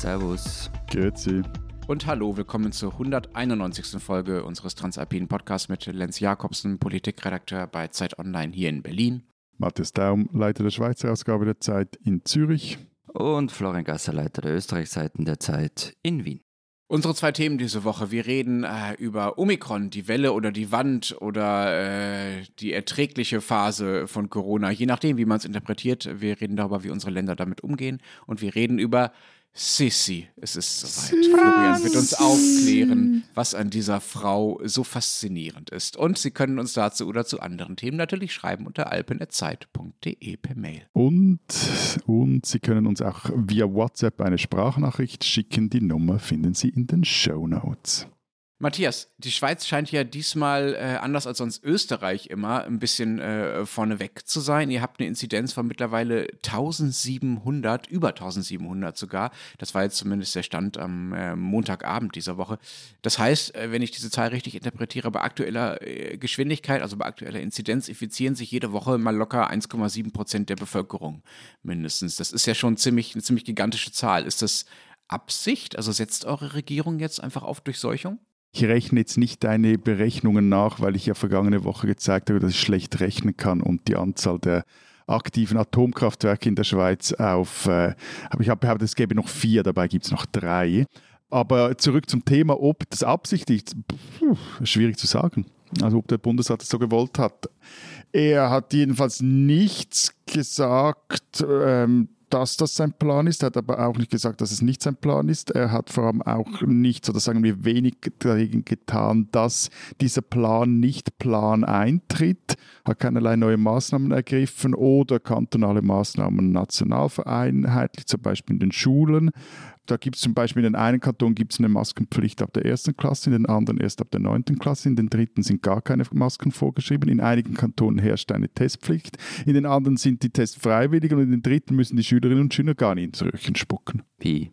Servus. Grüezi. Und hallo, willkommen zur 191. Folge unseres Transalpinen Podcasts mit Lenz Jakobsen, Politikredakteur bei Zeit Online hier in Berlin. Matthias Daum, Leiter der Schweizer Ausgabe der Zeit in Zürich. Und Florian Gasser, Leiter der Österreichseiten der Zeit in Wien. Unsere zwei Themen diese Woche. Wir reden äh, über Omikron, die Welle oder die Wand oder äh, die erträgliche Phase von Corona, je nachdem, wie man es interpretiert. Wir reden darüber, wie unsere Länder damit umgehen. Und wir reden über Sissi, es ist soweit. Florian wird uns aufklären, was an dieser Frau so faszinierend ist. Und Sie können uns dazu oder zu anderen Themen natürlich schreiben unter alpenetzeit.de per Mail. Und, und Sie können uns auch via WhatsApp eine Sprachnachricht schicken. Die Nummer finden Sie in den Show Notes. Matthias, die Schweiz scheint ja diesmal äh, anders als sonst Österreich immer ein bisschen äh, vorneweg zu sein. Ihr habt eine Inzidenz von mittlerweile 1700, über 1700 sogar. Das war jetzt zumindest der Stand am äh, Montagabend dieser Woche. Das heißt, äh, wenn ich diese Zahl richtig interpretiere, bei aktueller äh, Geschwindigkeit, also bei aktueller Inzidenz, infizieren sich jede Woche mal locker 1,7 Prozent der Bevölkerung mindestens. Das ist ja schon ziemlich, eine ziemlich gigantische Zahl. Ist das Absicht? Also setzt eure Regierung jetzt einfach auf Durchseuchung? Ich rechne jetzt nicht deine Berechnungen nach, weil ich ja vergangene Woche gezeigt habe, dass ich schlecht rechnen kann und die Anzahl der aktiven Atomkraftwerke in der Schweiz auf, äh, ich habe behauptet, es gäbe noch vier, dabei gibt es noch drei. Aber zurück zum Thema, ob das Absicht ist, pff, schwierig zu sagen. Also ob der Bundesrat es so gewollt hat. Er hat jedenfalls nichts gesagt, ähm, dass das sein Plan ist. Er hat aber auch nicht gesagt, dass es nicht sein Plan ist. Er hat vor allem auch nichts oder sagen wir wenig dagegen getan, dass dieser Plan nicht Plan eintritt, hat keinerlei neue Maßnahmen ergriffen oder kantonale Maßnahmen national vereinheitlicht, zum Beispiel in den Schulen. Da gibt es zum Beispiel in den einen Kanton gibt es eine Maskenpflicht ab der ersten Klasse, in den anderen erst ab der neunten Klasse, in den dritten sind gar keine Masken vorgeschrieben, in einigen Kantonen herrscht eine Testpflicht, in den anderen sind die Tests freiwillig und in den dritten müssen die Schülerinnen und Schüler gar nicht ins Röhrchen spucken. Wie?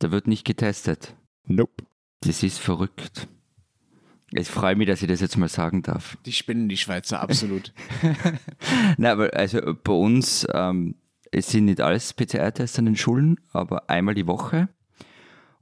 Da wird nicht getestet. Nope. Das ist verrückt. Ich freue mich, dass ich das jetzt mal sagen darf. Die spinnen die Schweizer absolut. Na, aber also bei uns ähm, es sind nicht alles PCR-Tests an den Schulen, aber einmal die Woche.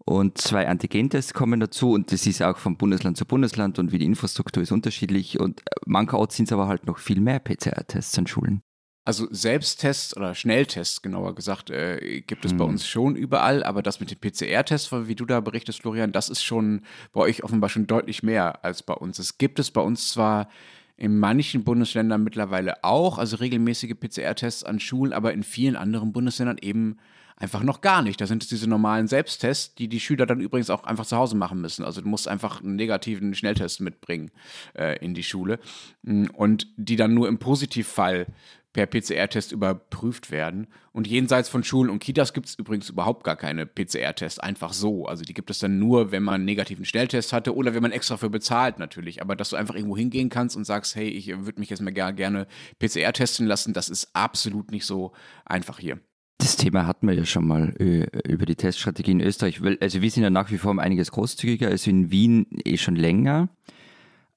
Und zwei Antigentests kommen dazu und das ist auch von Bundesland zu Bundesland und wie die Infrastruktur ist unterschiedlich. Und mancherorts sind es aber halt noch viel mehr PCR-Tests an Schulen. Also Selbsttests oder Schnelltests, genauer gesagt, äh, gibt es hm. bei uns schon überall, aber das mit den PCR-Tests, wie du da berichtest, Florian, das ist schon bei euch offenbar schon deutlich mehr als bei uns. Es gibt es bei uns zwar in manchen Bundesländern mittlerweile auch, also regelmäßige PCR-Tests an Schulen, aber in vielen anderen Bundesländern eben einfach noch gar nicht. Da sind es diese normalen Selbsttests, die die Schüler dann übrigens auch einfach zu Hause machen müssen. Also du musst einfach einen negativen Schnelltest mitbringen äh, in die Schule mm, und die dann nur im Positivfall per PCR-Test überprüft werden. Und jenseits von Schulen und Kitas gibt es übrigens überhaupt gar keine PCR-Tests, einfach so. Also die gibt es dann nur, wenn man einen negativen Schnelltest hatte oder wenn man extra für bezahlt natürlich. Aber dass du einfach irgendwo hingehen kannst und sagst, hey, ich würde mich jetzt mal gerne PCR testen lassen, das ist absolut nicht so einfach hier. Das Thema hatten wir ja schon mal äh, über die Teststrategie in Österreich. Also wir sind ja nach wie vor einiges großzügiger, also in Wien eh schon länger.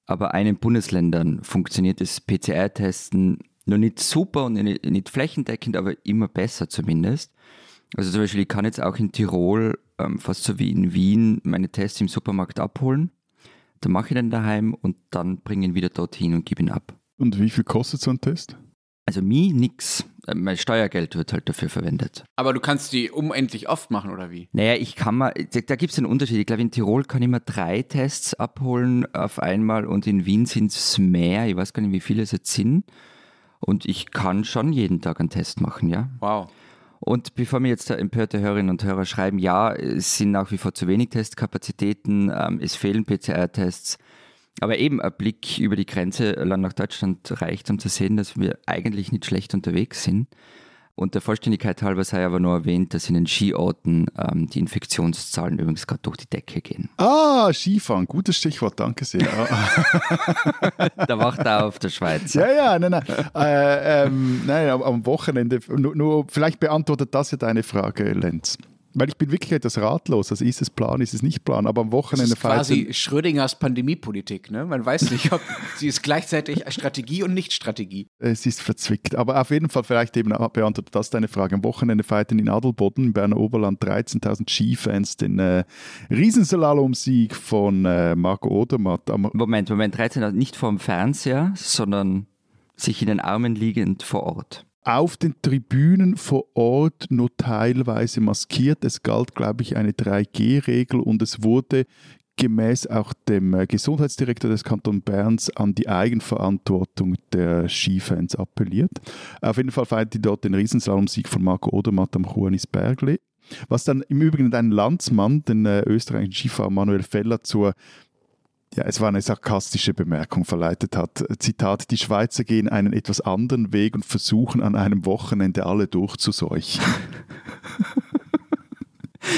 Aber in den Bundesländern funktioniert das PCR-Testen noch nicht super und nicht, nicht flächendeckend, aber immer besser zumindest. Also zum Beispiel, ich kann jetzt auch in Tirol, ähm, fast so wie in Wien, meine Tests im Supermarkt abholen. Dann mache ich den daheim und dann bringe ihn wieder dorthin und gebe ihn ab. Und wie viel kostet so ein Test? Also mir nix. Äh, mein Steuergeld wird halt dafür verwendet. Aber du kannst die unendlich oft machen, oder wie? Naja, ich kann mal, da gibt es einen Unterschied. Ich glaube, in Tirol kann ich mal drei Tests abholen auf einmal und in Wien sind es mehr. Ich weiß gar nicht, wie viele es jetzt sind. Und ich kann schon jeden Tag einen Test machen, ja. Wow. Und bevor mir jetzt empörte Hörerinnen und Hörer schreiben, ja, es sind nach wie vor zu wenig Testkapazitäten, ähm, es fehlen PCR-Tests. Aber eben ein Blick über die Grenze lang nach Deutschland reicht, um zu sehen, dass wir eigentlich nicht schlecht unterwegs sind. Und der Vollständigkeit halber sei aber nur erwähnt, dass in den Skiorten ähm, die Infektionszahlen übrigens gerade durch die Decke gehen. Ah, Skifahren, gutes Stichwort, danke sehr. da macht er auf der Schweiz. Ja, ja, nein, nein. Äh, ähm, nein am Wochenende, nur, nur, vielleicht beantwortet das ja deine Frage, Lenz. Weil ich bin wirklich etwas ratlos. Also ist es Plan, ist es nicht Plan. Aber am Wochenende das ist quasi Schrödingers Pandemiepolitik. Ne? Man weiß nicht, ob sie ist gleichzeitig Strategie und nicht Strategie. Es ist verzwickt. Aber auf jeden Fall vielleicht eben beantwortet das deine Frage. Am Wochenende feierten in Adelboden im Berner Oberland 13.000 Skifans den äh, Riesenslalom-Sieg von äh, Marco Odermatt. Am Moment, Moment, 13.000 nicht vom Fernseher, sondern sich in den Armen liegend vor Ort auf den Tribünen vor Ort nur teilweise maskiert. Es galt, glaube ich, eine 3G-Regel und es wurde gemäß auch dem äh, Gesundheitsdirektor des Kantons Berns an die Eigenverantwortung der Skifans appelliert. Auf jeden Fall feiert die dort den Riesenslalom-Sieg von Marco Odermatt am Juanis Bergli. Was dann im Übrigen dein Landsmann, den äh, österreichischen Skifahrer Manuel Feller, zur ja, es war eine sarkastische Bemerkung verleitet hat. Zitat, die Schweizer gehen einen etwas anderen Weg und versuchen an einem Wochenende alle durchzuseuchen.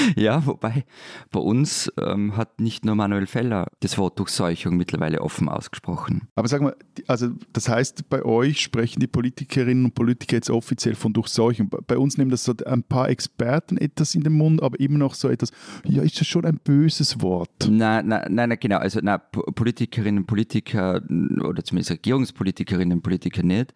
Ja, wobei bei uns ähm, hat nicht nur Manuel Feller das Wort Durchseuchung mittlerweile offen ausgesprochen. Aber sag mal, also das heißt, bei euch sprechen die Politikerinnen und Politiker jetzt offiziell von Durchseuchung. Bei uns nehmen das so ein paar Experten etwas in den Mund, aber immer noch so etwas, ja, ist das schon ein böses Wort? Nein, nein, nein, nein genau. Also na, Politikerinnen und Politiker oder zumindest Regierungspolitikerinnen und Politiker nicht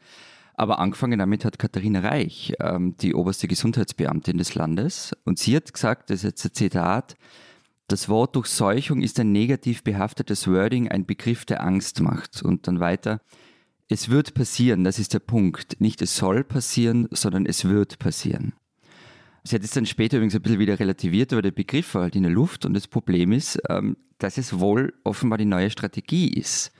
aber angefangen damit hat Katharina Reich, ähm, die oberste Gesundheitsbeamtin des Landes. Und sie hat gesagt, das ist jetzt ein Zitat, das Wort Durchseuchung ist ein negativ behaftetes Wording, ein Begriff, der Angst macht. Und dann weiter, es wird passieren, das ist der Punkt. Nicht es soll passieren, sondern es wird passieren. Sie hat es dann später übrigens ein bisschen wieder relativiert, aber der Begriff war halt in der Luft und das Problem ist, ähm, dass es wohl offenbar die neue Strategie ist.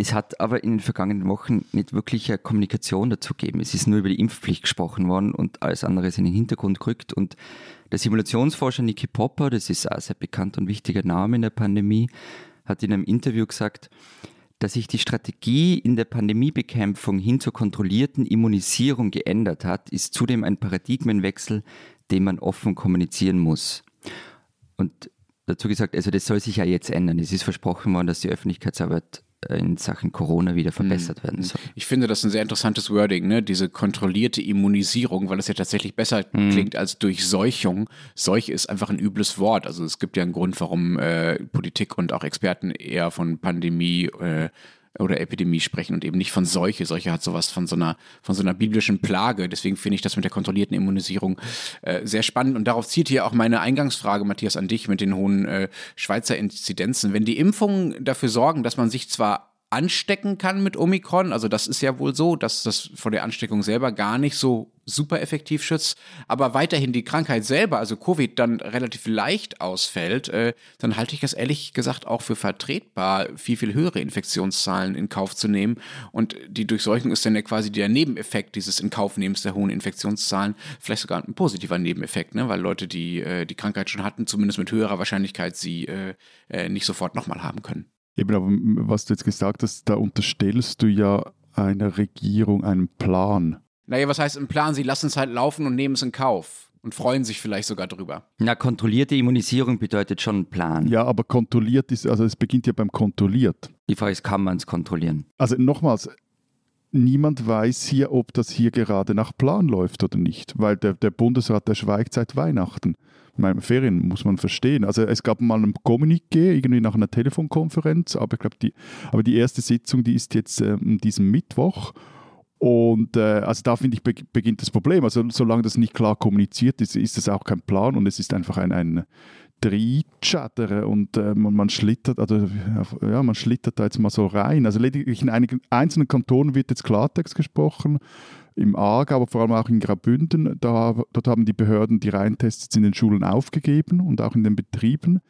Es hat aber in den vergangenen Wochen nicht wirklich eine Kommunikation dazu gegeben. Es ist nur über die Impfpflicht gesprochen worden und alles andere ist in den Hintergrund gerückt. Und der Simulationsforscher Niki Popper, das ist auch sehr bekannter und wichtiger Name in der Pandemie, hat in einem Interview gesagt, dass sich die Strategie in der Pandemiebekämpfung hin zur kontrollierten Immunisierung geändert hat, ist zudem ein Paradigmenwechsel, den man offen kommunizieren muss. Und dazu gesagt, also das soll sich ja jetzt ändern. Es ist versprochen worden, dass die Öffentlichkeitsarbeit in Sachen Corona wieder verbessert werden soll. Ich finde das ein sehr interessantes Wording, ne? diese kontrollierte Immunisierung, weil es ja tatsächlich besser mhm. klingt als Durchseuchung. Seuche ist einfach ein übles Wort. Also es gibt ja einen Grund, warum äh, Politik und auch Experten eher von Pandemie äh, oder Epidemie sprechen und eben nicht von Seuche. Seuche hat sowas von so einer, von so einer biblischen Plage. Deswegen finde ich das mit der kontrollierten Immunisierung äh, sehr spannend. Und darauf zieht hier auch meine Eingangsfrage, Matthias, an dich mit den hohen äh, Schweizer Inzidenzen. Wenn die Impfungen dafür sorgen, dass man sich zwar anstecken kann mit Omikron. Also das ist ja wohl so, dass das vor der Ansteckung selber gar nicht so super effektiv schützt, aber weiterhin die Krankheit selber, also Covid, dann relativ leicht ausfällt, äh, dann halte ich das ehrlich gesagt auch für vertretbar, viel, viel höhere Infektionszahlen in Kauf zu nehmen. Und die Durchseuchung ist dann ja quasi der Nebeneffekt dieses Inkaufnehmens der hohen Infektionszahlen, vielleicht sogar ein positiver Nebeneffekt, ne? weil Leute, die äh, die Krankheit schon hatten, zumindest mit höherer Wahrscheinlichkeit sie äh, äh nicht sofort nochmal haben können. Eben, aber was du jetzt gesagt hast, da unterstellst du ja einer Regierung einen Plan. Naja, was heißt ein Plan? Sie lassen es halt laufen und nehmen es in Kauf und freuen sich vielleicht sogar drüber. Na, kontrollierte Immunisierung bedeutet schon Plan. Ja, aber kontrolliert ist, also es beginnt ja beim kontrolliert. Die Frage ist, kann man es kontrollieren? Also nochmals, niemand weiß hier, ob das hier gerade nach Plan läuft oder nicht, weil der, der Bundesrat, der schweigt seit Weihnachten meine, Ferien muss man verstehen. Also es gab mal ein Kommuniqué, irgendwie nach einer Telefonkonferenz, aber ich glaube, die, aber die erste Sitzung, die ist jetzt äh, diesen Mittwoch. Und äh, also da finde ich beginnt das Problem. Also solange das nicht klar kommuniziert ist, ist das auch kein Plan und es ist einfach ein, ein Trichatter und äh, man, man, schlittert, also ja, man schlittert da jetzt mal so rein. Also lediglich in einigen einzelnen Kantonen wird jetzt Klartext gesprochen im Aargau, aber vor allem auch in Graubünden. Da, dort haben die Behörden die Reintests in den Schulen aufgegeben und auch in den Betrieben,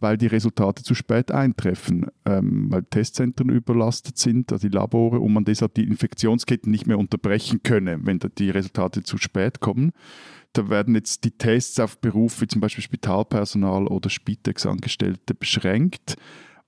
weil die Resultate zu spät eintreffen, ähm, weil Testzentren überlastet sind, also die Labore, und man deshalb die Infektionsketten nicht mehr unterbrechen könne, wenn die Resultate zu spät kommen. Da werden jetzt die Tests auf Berufe wie zum Beispiel Spitalpersonal oder Spitex-Angestellte beschränkt,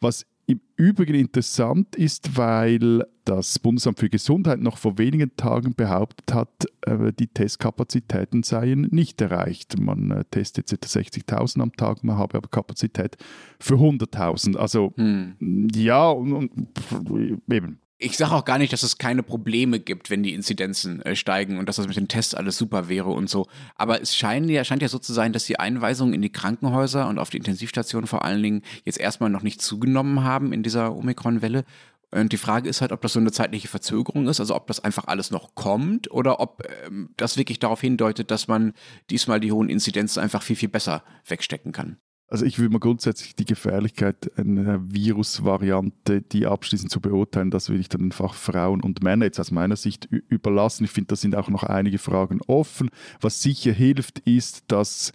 was im Übrigen interessant ist, weil das Bundesamt für Gesundheit noch vor wenigen Tagen behauptet hat, äh, die Testkapazitäten seien nicht erreicht. Man äh, testet ca. 60.000 am Tag, man habe aber Kapazität für 100.000. Also hm. ja, und, und, eben. Ich sage auch gar nicht, dass es keine Probleme gibt, wenn die Inzidenzen äh, steigen und dass das mit den Tests alles super wäre und so. Aber es scheint ja, scheint ja so zu sein, dass die Einweisungen in die Krankenhäuser und auf die Intensivstationen vor allen Dingen jetzt erstmal noch nicht zugenommen haben in dieser Omikron-Welle. Und die Frage ist halt, ob das so eine zeitliche Verzögerung ist, also ob das einfach alles noch kommt oder ob ähm, das wirklich darauf hindeutet, dass man diesmal die hohen Inzidenzen einfach viel, viel besser wegstecken kann. Also ich würde mal grundsätzlich die Gefährlichkeit einer Virusvariante, die abschließend zu beurteilen, das würde ich dann den Fachfrauen und Männern jetzt aus meiner Sicht überlassen. Ich finde, da sind auch noch einige Fragen offen. Was sicher hilft, ist, dass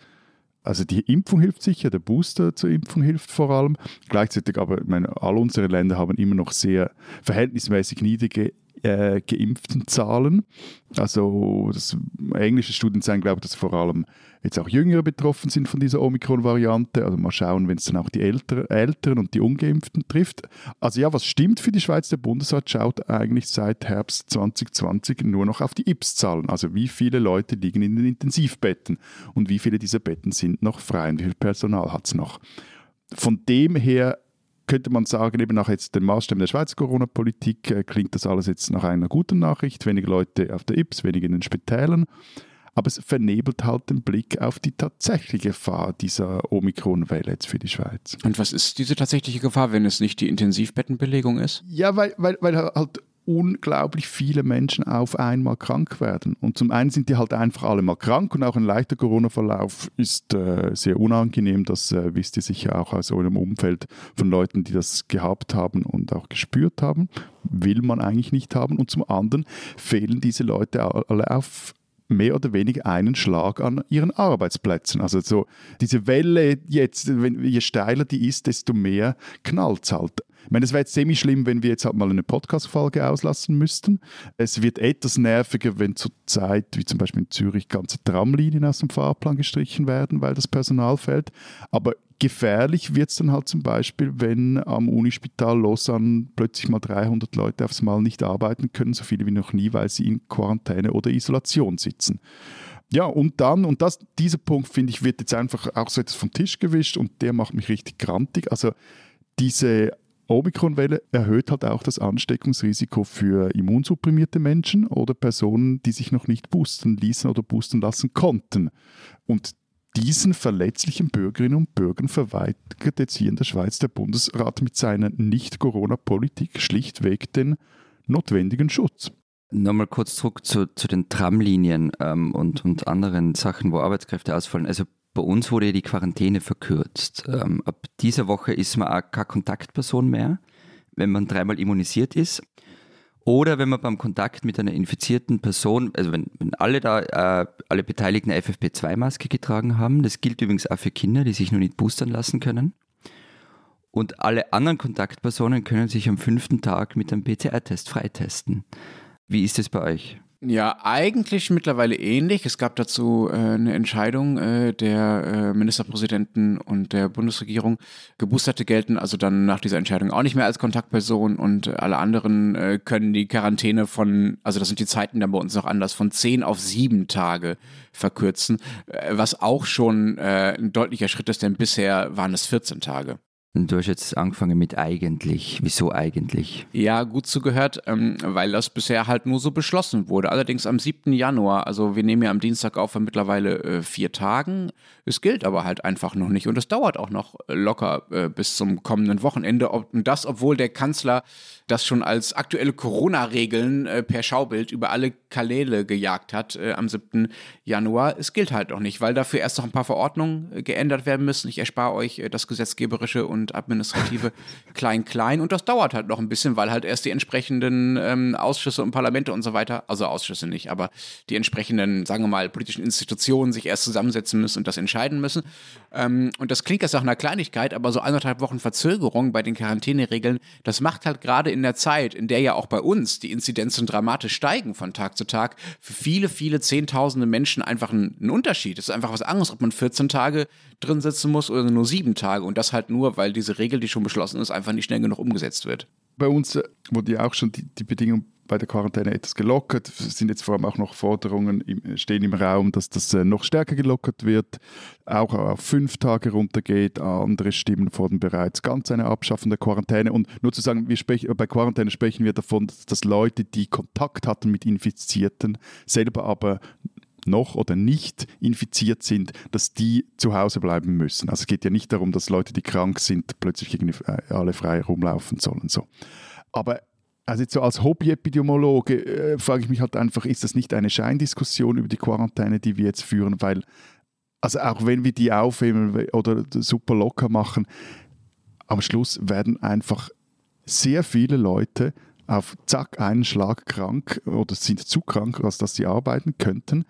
also die Impfung hilft sicher, der Booster zur Impfung hilft vor allem. Gleichzeitig aber, ich meine, all unsere Länder haben immer noch sehr verhältnismäßig niedrige äh, geimpften Zahlen. Also das, englische Studien zeigen, glaube ich, dass vor allem jetzt auch Jüngere betroffen sind von dieser Omikron-Variante. Also mal schauen, wenn es dann auch die Älter, Älteren und die Ungeimpften trifft. Also ja, was stimmt für die Schweiz? Der Bundesrat schaut eigentlich seit Herbst 2020 nur noch auf die IPS-Zahlen. Also wie viele Leute liegen in den Intensivbetten und wie viele dieser Betten sind noch frei und wie viel Personal hat es noch. Von dem her könnte man sagen, eben nach jetzt den Maßstäben der Schweizer Corona-Politik äh, klingt das alles jetzt nach einer guten Nachricht. Weniger Leute auf der IPS, weniger in den Spitälern. Aber es vernebelt halt den Blick auf die tatsächliche Gefahr dieser Omikron-Welle jetzt für die Schweiz. Und was ist diese tatsächliche Gefahr, wenn es nicht die Intensivbettenbelegung ist? Ja, weil, weil, weil halt unglaublich viele Menschen auf einmal krank werden. Und zum einen sind die halt einfach alle mal krank und auch ein leichter Corona-Verlauf ist äh, sehr unangenehm. Das äh, wisst ihr sicher auch aus eurem Umfeld von Leuten, die das gehabt haben und auch gespürt haben. Will man eigentlich nicht haben. Und zum anderen fehlen diese Leute alle auf mehr oder weniger einen Schlag an ihren Arbeitsplätzen. Also so diese Welle jetzt, wenn, je steiler die ist, desto mehr knallt es halt. Ich meine, es wäre jetzt ziemlich schlimm, wenn wir jetzt halt mal eine Podcast-Folge auslassen müssten. Es wird etwas nerviger, wenn zur Zeit, wie zum Beispiel in Zürich, ganze Tramlinien aus dem Fahrplan gestrichen werden, weil das Personal fällt. Aber gefährlich wird es dann halt zum Beispiel, wenn am Unispital Lausanne plötzlich mal 300 Leute aufs Mal nicht arbeiten können, so viele wie noch nie, weil sie in Quarantäne oder Isolation sitzen. Ja, und dann, und das, dieser Punkt, finde ich, wird jetzt einfach auch so etwas vom Tisch gewischt und der macht mich richtig grantig. Also diese Omikron-Welle erhöht halt auch das Ansteckungsrisiko für immunsupprimierte Menschen oder Personen, die sich noch nicht boosten ließen oder boosten lassen konnten. Und diesen verletzlichen Bürgerinnen und Bürgern verweigert jetzt hier in der Schweiz der Bundesrat mit seiner Nicht-Corona-Politik schlichtweg den notwendigen Schutz. Nochmal kurz zurück zu, zu den Tramlinien ähm, und, und anderen Sachen, wo Arbeitskräfte ausfallen. Also bei uns wurde die Quarantäne verkürzt. Ähm, ab dieser Woche ist man auch keine Kontaktperson mehr, wenn man dreimal immunisiert ist. Oder wenn man beim Kontakt mit einer infizierten Person, also wenn, wenn alle da, äh, alle Beteiligten eine FFP2-Maske getragen haben, das gilt übrigens auch für Kinder, die sich noch nicht boostern lassen können. Und alle anderen Kontaktpersonen können sich am fünften Tag mit einem PCR-Test freitesten. Wie ist es bei euch? Ja, eigentlich mittlerweile ähnlich. Es gab dazu äh, eine Entscheidung äh, der äh, Ministerpräsidenten und der Bundesregierung. Geboosterte gelten also dann nach dieser Entscheidung auch nicht mehr als Kontaktperson und alle anderen äh, können die Quarantäne von, also das sind die Zeiten dann bei uns noch anders, von zehn auf sieben Tage verkürzen, äh, was auch schon äh, ein deutlicher Schritt ist, denn bisher waren es 14 Tage. Du hast jetzt angefangen mit eigentlich. Wieso eigentlich? Ja, gut zugehört, ähm, weil das bisher halt nur so beschlossen wurde. Allerdings am 7. Januar, also wir nehmen ja am Dienstag auf vor mittlerweile äh, vier Tagen. Es gilt aber halt einfach noch nicht und es dauert auch noch locker äh, bis zum kommenden Wochenende. Und das, obwohl der Kanzler das schon als aktuelle Corona-Regeln äh, per Schaubild über alle Kanäle gejagt hat äh, am 7. Januar. Es gilt halt noch nicht, weil dafür erst noch ein paar Verordnungen äh, geändert werden müssen. Ich erspare euch äh, das gesetzgeberische und administrative Klein-Klein und das dauert halt noch ein bisschen, weil halt erst die entsprechenden ähm, Ausschüsse und Parlamente und so weiter, also Ausschüsse nicht, aber die entsprechenden, sagen wir mal, politischen Institutionen sich erst zusammensetzen müssen und das entscheiden müssen. Ähm, und das klingt jetzt nach einer Kleinigkeit, aber so anderthalb Wochen Verzögerung bei den Quarantäneregeln, das macht halt gerade in in der Zeit, in der ja auch bei uns die Inzidenzen dramatisch steigen von Tag zu Tag, für viele, viele Zehntausende Menschen einfach ein, ein Unterschied. Es ist einfach was anderes, ob man 14 Tage drin sitzen muss oder nur sieben Tage. Und das halt nur, weil diese Regel, die schon beschlossen ist, einfach nicht schnell genug umgesetzt wird. Bei uns wurde ja auch schon die, die Bedingung bei der Quarantäne etwas gelockert. Es sind jetzt vor allem auch noch Forderungen im, stehen im Raum, dass das äh, noch stärker gelockert wird, auch auf fünf Tage runtergeht. Andere Stimmen fordern bereits ganz eine Abschaffung der Quarantäne. Und nur zu sagen, wir sprechen, bei Quarantäne sprechen wir davon, dass Leute, die Kontakt hatten mit Infizierten, selber aber noch oder nicht infiziert sind, dass die zu Hause bleiben müssen. Also es geht ja nicht darum, dass Leute, die krank sind, plötzlich äh, alle frei rumlaufen sollen. So. Aber also jetzt so als Hobby-Epidemiologe äh, frage ich mich halt einfach, ist das nicht eine Scheindiskussion über die Quarantäne, die wir jetzt führen? Weil, also auch wenn wir die aufheben oder super locker machen, am Schluss werden einfach sehr viele Leute auf zack einen Schlag krank oder sind zu krank, als dass sie arbeiten könnten.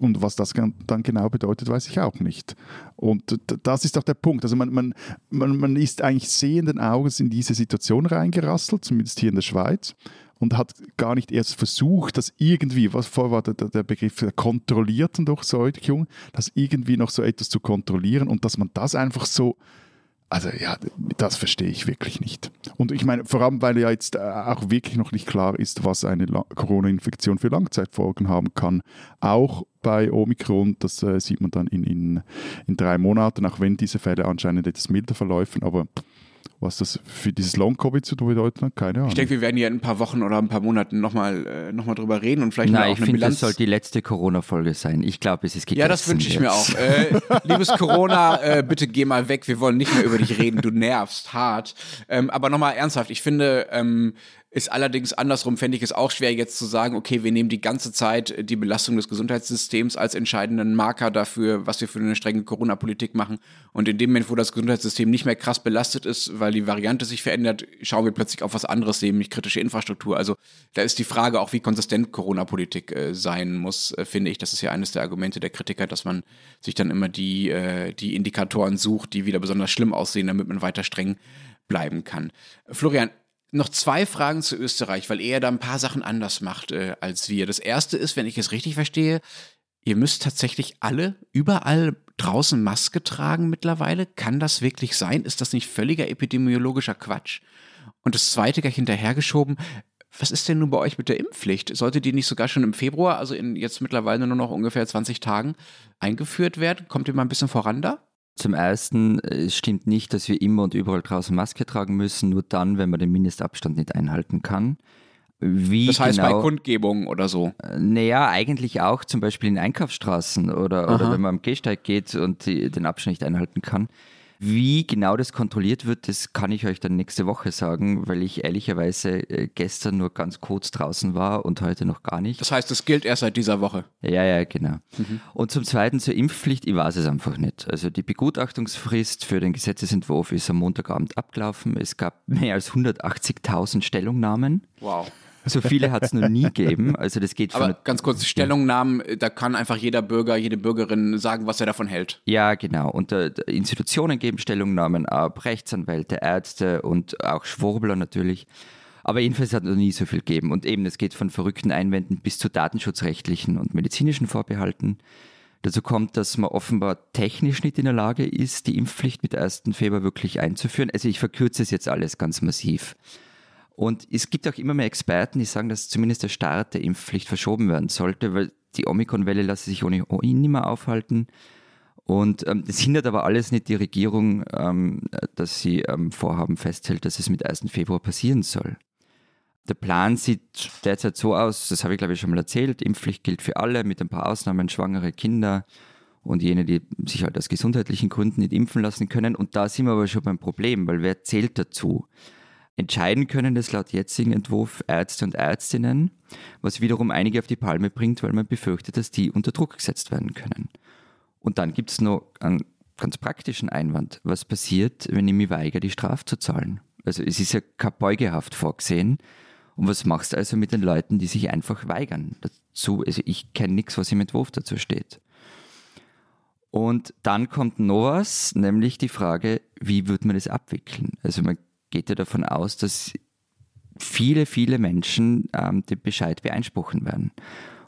Und was das dann genau bedeutet, weiß ich auch nicht. Und das ist doch der Punkt. Also man, man, man, man ist eigentlich sehenden Auges in diese Situation reingerasselt, zumindest hier in der Schweiz, und hat gar nicht erst versucht, das irgendwie, was vorher war der, der Begriff der kontrollierten Durchseuchung, das irgendwie noch so etwas zu kontrollieren und dass man das einfach so also ja, das verstehe ich wirklich nicht. Und ich meine, vor allem, weil ja jetzt äh, auch wirklich noch nicht klar ist, was eine Corona-Infektion für Langzeitfolgen haben kann. Auch bei Omikron, das äh, sieht man dann in, in, in drei Monaten, auch wenn diese Fälle anscheinend etwas milder verläufen. Aber was das für dieses Long-Covid zu bedeuten hat, keine Ahnung. Ich denke, wir werden ja in ein paar Wochen oder ein paar Monaten nochmal äh, noch mal drüber reden und vielleicht Nein, auch ich finde, das soll die letzte Corona-Folge sein. Ich glaube, es ist gegessen Ja, das wünsche ich jetzt. mir auch. Äh, liebes Corona, äh, bitte geh mal weg. Wir wollen nicht mehr über dich reden. Du nervst hart. Ähm, aber nochmal ernsthaft, ich finde, ähm, ist allerdings andersrum, fände ich es auch schwer, jetzt zu sagen, okay, wir nehmen die ganze Zeit die Belastung des Gesundheitssystems als entscheidenden Marker dafür, was wir für eine strenge Corona-Politik machen. Und in dem Moment, wo das Gesundheitssystem nicht mehr krass belastet ist, weil die Variante sich verändert, schauen wir plötzlich auf was anderes, nämlich kritische Infrastruktur. Also da ist die Frage auch, wie konsistent Corona-Politik äh, sein muss, äh, finde ich. Das ist ja eines der Argumente der Kritiker, dass man sich dann immer die, äh, die Indikatoren sucht, die wieder besonders schlimm aussehen, damit man weiter streng bleiben kann. Florian, noch zwei Fragen zu Österreich, weil er da ein paar Sachen anders macht äh, als wir. Das erste ist, wenn ich es richtig verstehe, ihr müsst tatsächlich alle überall draußen Maske tragen mittlerweile. Kann das wirklich sein? Ist das nicht völliger epidemiologischer Quatsch? Und das zweite gleich hinterhergeschoben. Was ist denn nun bei euch mit der Impfpflicht? Sollte die nicht sogar schon im Februar, also in jetzt mittlerweile nur noch ungefähr 20 Tagen, eingeführt werden? Kommt ihr mal ein bisschen voran da? Zum Ersten, es stimmt nicht, dass wir immer und überall draußen Maske tragen müssen, nur dann, wenn man den Mindestabstand nicht einhalten kann. Wie das heißt genau, bei Kundgebungen oder so? Naja, eigentlich auch, zum Beispiel in Einkaufsstraßen oder, oder wenn man am Gehsteig geht und die, den Abstand nicht einhalten kann. Wie genau das kontrolliert wird, das kann ich euch dann nächste Woche sagen, weil ich ehrlicherweise äh, gestern nur ganz kurz draußen war und heute noch gar nicht. Das heißt, es gilt erst seit dieser Woche. Ja, ja, genau. Mhm. Und zum Zweiten zur Impfpflicht, ich weiß es einfach nicht. Also die Begutachtungsfrist für den Gesetzesentwurf ist am Montagabend abgelaufen. Es gab mehr als 180.000 Stellungnahmen. Wow. So viele hat es noch nie gegeben. Also das geht Aber ganz kurz, Stellungnahmen, da kann einfach jeder Bürger, jede Bürgerin sagen, was er davon hält. Ja, genau. Und äh, Institutionen geben Stellungnahmen ab, Rechtsanwälte, Ärzte und auch Schwurbler natürlich. Aber jedenfalls hat es noch nie so viel gegeben. Und eben, es geht von verrückten Einwänden bis zu datenschutzrechtlichen und medizinischen Vorbehalten. Dazu kommt, dass man offenbar technisch nicht in der Lage ist, die Impfpflicht mit 1. Februar wirklich einzuführen. Also ich verkürze es jetzt alles ganz massiv. Und es gibt auch immer mehr Experten, die sagen, dass zumindest der Start der Impfpflicht verschoben werden sollte, weil die Omikron-Welle lasse sich ohnehin nicht mehr aufhalten. Und ähm, das hindert aber alles nicht die Regierung, ähm, dass sie ähm, Vorhaben festhält, dass es mit 1. Februar passieren soll. Der Plan sieht derzeit so aus, das habe ich glaube ich schon mal erzählt, Impfpflicht gilt für alle, mit ein paar Ausnahmen, schwangere Kinder und jene, die sich halt aus gesundheitlichen Gründen nicht impfen lassen können. Und da sind wir aber schon beim Problem, weil wer zählt dazu? Entscheiden können das laut jetzigen Entwurf Ärzte und Ärztinnen, was wiederum einige auf die Palme bringt, weil man befürchtet, dass die unter Druck gesetzt werden können. Und dann gibt es noch einen ganz praktischen Einwand. Was passiert, wenn ich mich weigere, die Strafe zu zahlen? Also es ist ja keine Beugehaft vorgesehen. Und was machst du also mit den Leuten, die sich einfach weigern dazu? Also ich kenne nichts, was im Entwurf dazu steht. Und dann kommt noch was, nämlich die Frage, wie wird man das abwickeln? Also man geht ja davon aus, dass viele, viele Menschen ähm, den Bescheid beeinspruchen werden.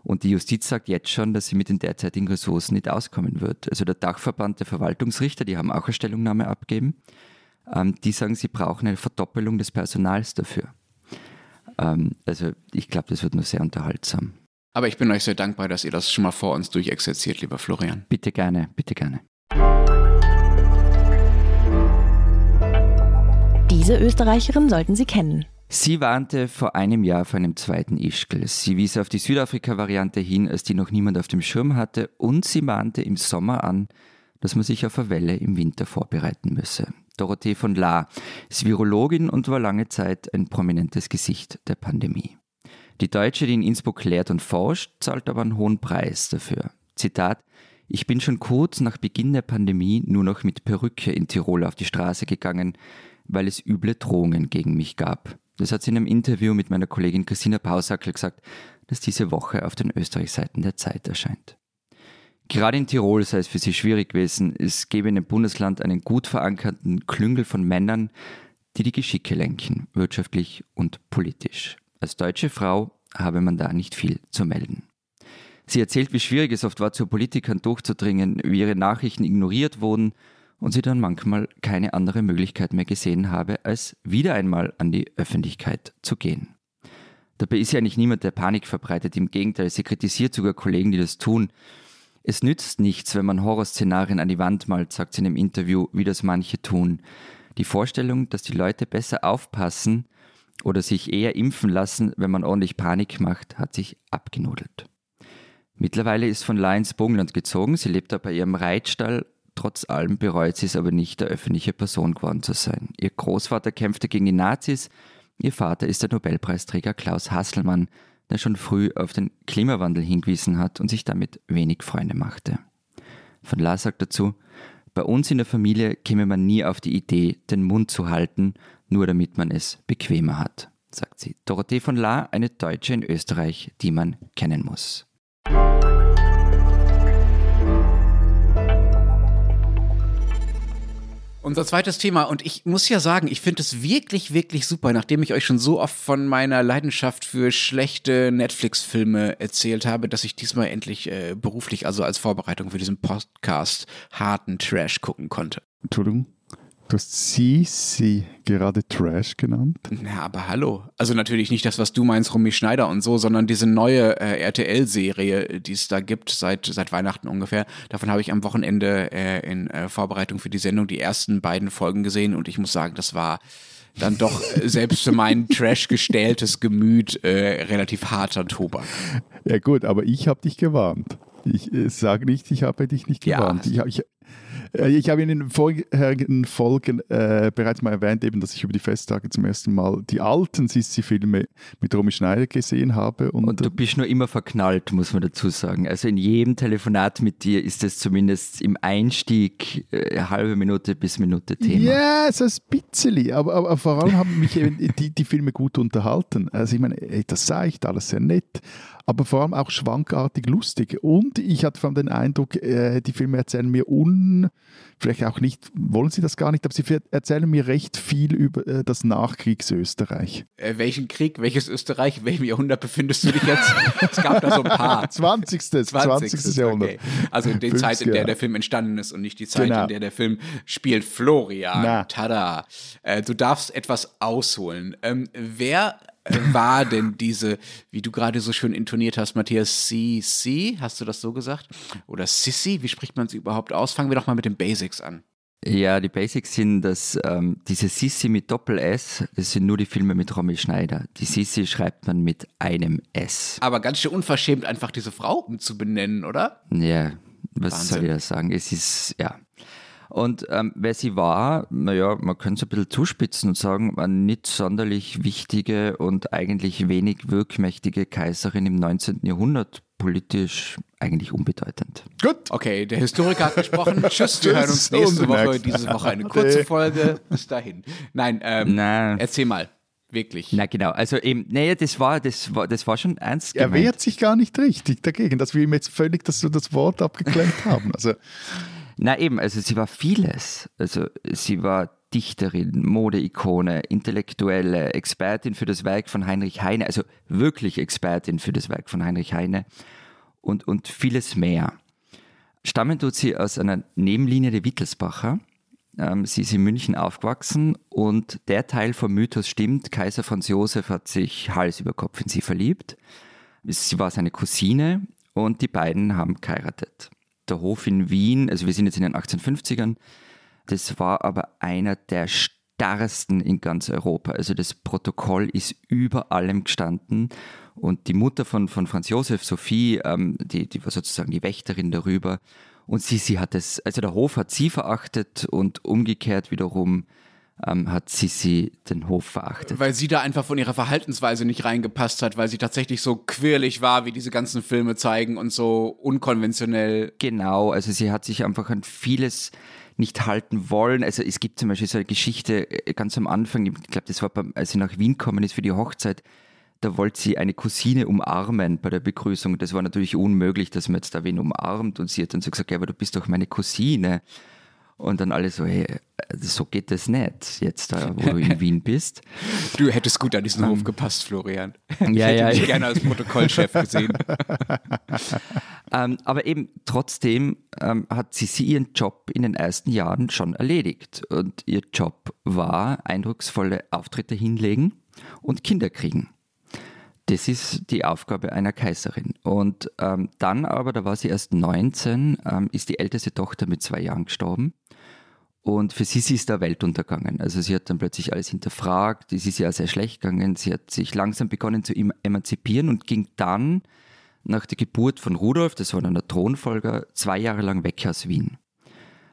Und die Justiz sagt jetzt schon, dass sie mit den derzeitigen Ressourcen nicht auskommen wird. Also der Dachverband der Verwaltungsrichter, die haben auch eine Stellungnahme abgegeben. ähm, die sagen, sie brauchen eine Verdoppelung des Personals dafür. Ähm, also ich glaube, das wird nur sehr unterhaltsam. Aber ich bin euch sehr dankbar, dass ihr das schon mal vor uns durchexerziert, lieber Florian. Bitte gerne, bitte gerne. Diese Österreicherin sollten Sie kennen. Sie warnte vor einem Jahr vor einem zweiten Ischgl. Sie wies auf die Südafrika-Variante hin, als die noch niemand auf dem Schirm hatte, und sie mahnte im Sommer an, dass man sich auf eine Welle im Winter vorbereiten müsse. Dorothee von La ist Virologin und war lange Zeit ein prominentes Gesicht der Pandemie. Die Deutsche, die in Innsbruck lehrt und forscht, zahlt aber einen hohen Preis dafür. Zitat ich bin schon kurz nach Beginn der Pandemie nur noch mit Perücke in Tirol auf die Straße gegangen, weil es üble Drohungen gegen mich gab. Das hat sie in einem Interview mit meiner Kollegin Christina Pausackel gesagt, das diese Woche auf den Österreichseiten der Zeit erscheint. Gerade in Tirol sei es für sie schwierig gewesen. Es gäbe in dem Bundesland einen gut verankerten Klüngel von Männern, die die Geschicke lenken, wirtschaftlich und politisch. Als deutsche Frau habe man da nicht viel zu melden. Sie erzählt, wie schwierig es oft war, zu Politikern durchzudringen, wie ihre Nachrichten ignoriert wurden und sie dann manchmal keine andere Möglichkeit mehr gesehen habe, als wieder einmal an die Öffentlichkeit zu gehen. Dabei ist ja eigentlich niemand, der Panik verbreitet. Im Gegenteil, sie kritisiert sogar Kollegen, die das tun. Es nützt nichts, wenn man Horrorszenarien an die Wand malt, sagt sie in einem Interview, wie das manche tun. Die Vorstellung, dass die Leute besser aufpassen oder sich eher impfen lassen, wenn man ordentlich Panik macht, hat sich abgenudelt. Mittlerweile ist von Lions Burgenland gezogen. Sie lebt da bei ihrem Reitstall Trotz allem bereut sie es aber nicht, der öffentliche Person geworden zu sein. Ihr Großvater kämpfte gegen die Nazis, ihr Vater ist der Nobelpreisträger Klaus Hasselmann, der schon früh auf den Klimawandel hingewiesen hat und sich damit wenig Freunde machte. Von La sagt dazu, bei uns in der Familie käme man nie auf die Idee, den Mund zu halten, nur damit man es bequemer hat, sagt sie. Dorothee von La, eine Deutsche in Österreich, die man kennen muss. Unser zweites Thema, und ich muss ja sagen, ich finde es wirklich, wirklich super, nachdem ich euch schon so oft von meiner Leidenschaft für schlechte Netflix-Filme erzählt habe, dass ich diesmal endlich äh, beruflich, also als Vorbereitung für diesen Podcast, harten Trash gucken konnte. Entschuldigung? Du hast sie, sie gerade Trash genannt? Na, aber hallo. Also natürlich nicht das, was du meinst, Romy Schneider und so, sondern diese neue äh, RTL-Serie, die es da gibt, seit, seit Weihnachten ungefähr. Davon habe ich am Wochenende äh, in äh, Vorbereitung für die Sendung die ersten beiden Folgen gesehen und ich muss sagen, das war dann doch äh, selbst für mein trash-gestähltes Gemüt äh, relativ harter Tobak. Ja gut, aber ich habe dich gewarnt. Ich äh, sage nicht, ich habe dich nicht gewarnt. Ja. Ich, ich, äh, ich habe in den vorherigen Folgen äh, bereits mal erwähnt, eben, dass ich über die Festtage zum ersten Mal die alten Sissi-Filme mit Romy Schneider gesehen habe. Und, und, du bist nur immer verknallt, muss man dazu sagen. Also in jedem Telefonat mit dir ist es zumindest im Einstieg äh, halbe Minute bis Minute Thema. Ja, so ein bisschen. Aber, aber, vor allem haben mich die, die Filme gut unterhalten. Also ich meine, das sah ich alles sehr nett aber vor allem auch schwankartig lustig. Und ich hatte vor allem den Eindruck, äh, die Filme erzählen mir un, vielleicht auch nicht, wollen sie das gar nicht, aber sie erzählen mir recht viel über äh, das Nachkriegsösterreich. Äh, welchen Krieg, welches Österreich, in welchem Jahrhundert befindest du dich jetzt? es gab da so ein paar. 20. 20. 20. Jahrhundert. Okay. Also in der Zeit, in der der Film entstanden ist und nicht die Zeit, genau. in der der Film spielt. Florian, Na. tada. Äh, du darfst etwas ausholen. Ähm, wer war denn diese, wie du gerade so schön intoniert hast, Matthias, CC, hast du das so gesagt? Oder Sissy, wie spricht man sie überhaupt aus? Fangen wir doch mal mit den Basics an. Ja, die Basics sind, dass ähm, diese Sissi mit Doppel-S, das sind nur die Filme mit Romy Schneider. Die Sissi schreibt man mit einem S. Aber ganz schön unverschämt, einfach diese Frau umzubenennen, oder? Ja, was Wahnsinn. soll ich da sagen? Es ist, ja, und ähm, wer sie war, naja, man könnte es ein bisschen zuspitzen und sagen, eine nicht sonderlich wichtige und eigentlich wenig wirkmächtige Kaiserin im 19. Jahrhundert, politisch eigentlich unbedeutend. Gut. Okay, der Historiker hat gesprochen. Tschüss, wir hören uns nächste Woche. Diese Woche eine kurze Folge. Bis dahin. Nein, ähm, Na. erzähl mal. Wirklich. Na genau, also eben, naja, das war, das war, das war schon ernst gemeint. Er wehrt sich gar nicht richtig dagegen, dass wir ihm jetzt völlig das, das Wort abgeklemmt haben. Also na eben, also sie war vieles. Also sie war Dichterin, Modeikone, Intellektuelle, Expertin für das Werk von Heinrich Heine, also wirklich Expertin für das Werk von Heinrich Heine und, und vieles mehr. Stammen tut sie aus einer Nebenlinie der Wittelsbacher. Ähm, sie ist in München aufgewachsen und der Teil vom Mythos stimmt. Kaiser Franz Josef hat sich Hals über Kopf in sie verliebt. Sie war seine Cousine und die beiden haben geheiratet. Der Hof in Wien, also wir sind jetzt in den 1850ern, das war aber einer der starrsten in ganz Europa. Also das Protokoll ist über allem gestanden und die Mutter von, von Franz Josef, Sophie, ähm, die, die war sozusagen die Wächterin darüber. Und sie, sie hat es, also der Hof hat sie verachtet und umgekehrt wiederum ähm, hat Sissi den Hof verachtet. Weil sie da einfach von ihrer Verhaltensweise nicht reingepasst hat, weil sie tatsächlich so quirlig war, wie diese ganzen Filme zeigen und so unkonventionell. Genau, also sie hat sich einfach an vieles nicht halten wollen. Also es gibt zum Beispiel so eine Geschichte äh, ganz am Anfang, ich glaube, das war, beim, als sie nach Wien gekommen ist für die Hochzeit, da wollte sie eine Cousine umarmen bei der Begrüßung. Das war natürlich unmöglich, dass man jetzt da wen umarmt. Und sie hat dann so gesagt, ja, aber du bist doch meine Cousine. Und dann alle so, hey, so geht das nicht, jetzt da, wo du in Wien bist. Du hättest gut an diesen um, Hof gepasst, Florian. Ja, ich hätte ja, dich ja. gerne als Protokollchef gesehen. ähm, aber eben trotzdem ähm, hat sie, sie ihren Job in den ersten Jahren schon erledigt. Und ihr Job war eindrucksvolle Auftritte hinlegen und Kinder kriegen. Das ist die Aufgabe einer Kaiserin. Und ähm, dann aber, da war sie erst 19, ähm, ist die älteste Tochter mit zwei Jahren gestorben. Und für sie, sie ist der Welt untergangen. Also sie hat dann plötzlich alles hinterfragt, es ist ja sehr schlecht gegangen. Sie hat sich langsam begonnen zu emanzipieren und ging dann nach der Geburt von Rudolf, das war dann der Thronfolger, zwei Jahre lang weg aus Wien.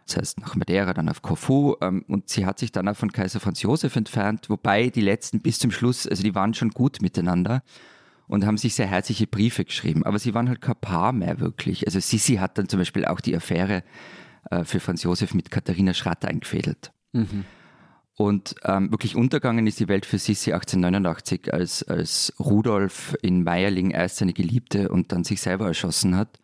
Das heißt nach Madeira, dann auf Corfu ähm, und sie hat sich dann auch von Kaiser Franz Josef entfernt, wobei die letzten bis zum Schluss, also die waren schon gut miteinander und haben sich sehr herzliche Briefe geschrieben, aber sie waren halt kein Paar mehr wirklich. Also Sissi hat dann zum Beispiel auch die Affäre äh, für Franz Josef mit Katharina Schratter eingefädelt. Mhm. Und ähm, wirklich untergangen ist die Welt für Sissi 1889, als, als Rudolf in Meierling erst seine Geliebte und dann sich selber erschossen hat.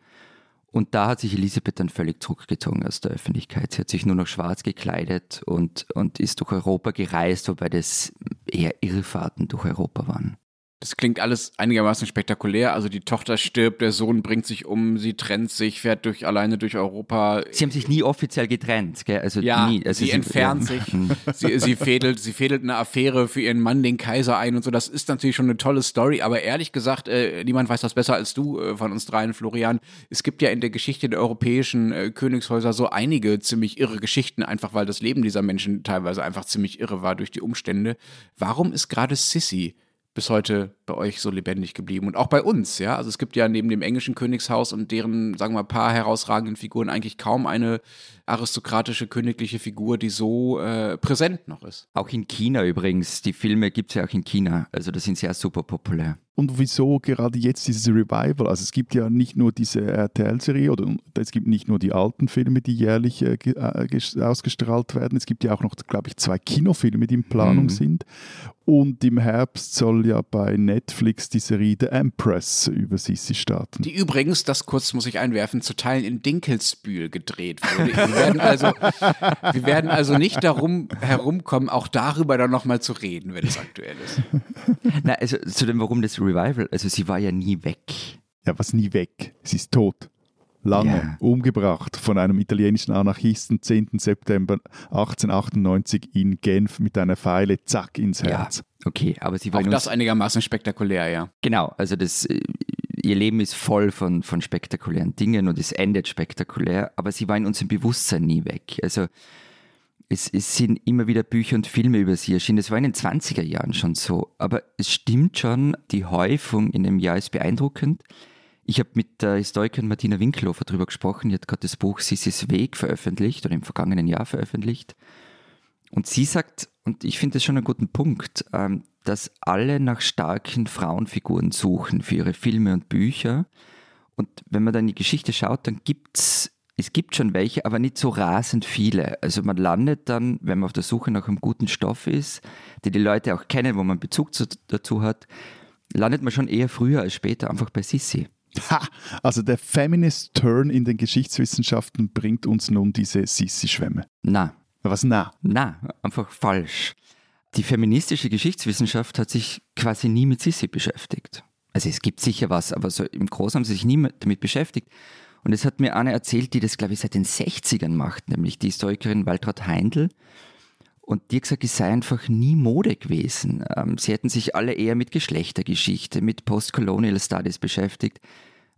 Und da hat sich Elisabeth dann völlig zurückgezogen aus der Öffentlichkeit. Sie hat sich nur noch schwarz gekleidet und, und ist durch Europa gereist, wobei das eher Irrfahrten durch Europa waren. Das klingt alles einigermaßen spektakulär. Also die Tochter stirbt, der Sohn bringt sich um, sie trennt sich, fährt durch alleine durch Europa. Sie haben sich nie offiziell getrennt, gell? Also ja, nie. Also sie, sie entfernt sich. sie, sie, fädelt, sie fädelt eine Affäre für ihren Mann, den Kaiser, ein und so. Das ist natürlich schon eine tolle Story. Aber ehrlich gesagt, äh, niemand weiß das besser als du äh, von uns dreien, Florian. Es gibt ja in der Geschichte der europäischen äh, Königshäuser so einige ziemlich irre Geschichten, einfach weil das Leben dieser Menschen teilweise einfach ziemlich irre war durch die Umstände. Warum ist gerade Sissy bis heute bei euch so lebendig geblieben und auch bei uns, ja. Also es gibt ja neben dem englischen Königshaus und deren, sagen wir mal, paar herausragenden Figuren eigentlich kaum eine aristokratische königliche Figur, die so äh, präsent noch ist. Auch in China übrigens. Die Filme gibt es ja auch in China. Also das sind sehr super populär. Und wieso gerade jetzt dieses Revival? Also es gibt ja nicht nur diese RTL-Serie oder es gibt nicht nur die alten Filme, die jährlich äh, äh ausgestrahlt werden. Es gibt ja auch noch, glaube ich, zwei Kinofilme, die in Planung mhm. sind. Und im Herbst soll ja bei Netflix die Serie The Empress über Sissi starten. Die übrigens, das kurz muss ich einwerfen, zu Teilen in Dinkelsbühl gedreht wurde. Wir werden also, wir werden also nicht darum herumkommen, auch darüber dann nochmal zu reden, wenn es aktuell ist. Na, also zu dem, warum das Revival, also sie war ja nie weg. Ja, was nie weg? Sie ist tot. Lange yeah. umgebracht von einem italienischen Anarchisten 10. September 1898 in Genf mit einer Pfeile zack ins Herz. Ja, okay, aber sie war auch das einigermaßen spektakulär, ja. Genau, also das äh, ihr Leben ist voll von, von spektakulären Dingen und es endet spektakulär, aber sie war in unserem Bewusstsein nie weg. Also es, es, sind immer wieder Bücher und Filme über sie erschienen. Das war in den 20er Jahren schon so. Aber es stimmt schon, die Häufung in dem Jahr ist beeindruckend. Ich habe mit der Historikerin Martina Winkelhofer darüber gesprochen. Die hat gerade das Buch Sissis Weg veröffentlicht oder im vergangenen Jahr veröffentlicht. Und sie sagt, und ich finde das schon einen guten Punkt, ähm, dass alle nach starken Frauenfiguren suchen für ihre Filme und Bücher. Und wenn man dann die Geschichte schaut, dann gibt es es gibt schon welche, aber nicht so rasend viele. Also man landet dann, wenn man auf der Suche nach einem guten Stoff ist, der die Leute auch kennen, wo man Bezug zu, dazu hat, landet man schon eher früher als später einfach bei Sissi. Ha, also der Feminist Turn in den Geschichtswissenschaften bringt uns nun diese Sissi-Schwämme. Na. Was na? Na, einfach falsch. Die feministische Geschichtswissenschaft hat sich quasi nie mit Sissi beschäftigt. Also es gibt sicher was, aber so im Großen haben sie sich nie damit beschäftigt. Und es hat mir eine erzählt, die das, glaube ich, seit den 60ern macht, nämlich die Historikerin Waltraud Heindl. Und die hat gesagt, es sei einfach nie Mode gewesen. Ähm, sie hätten sich alle eher mit Geschlechtergeschichte, mit Postcolonial Studies beschäftigt.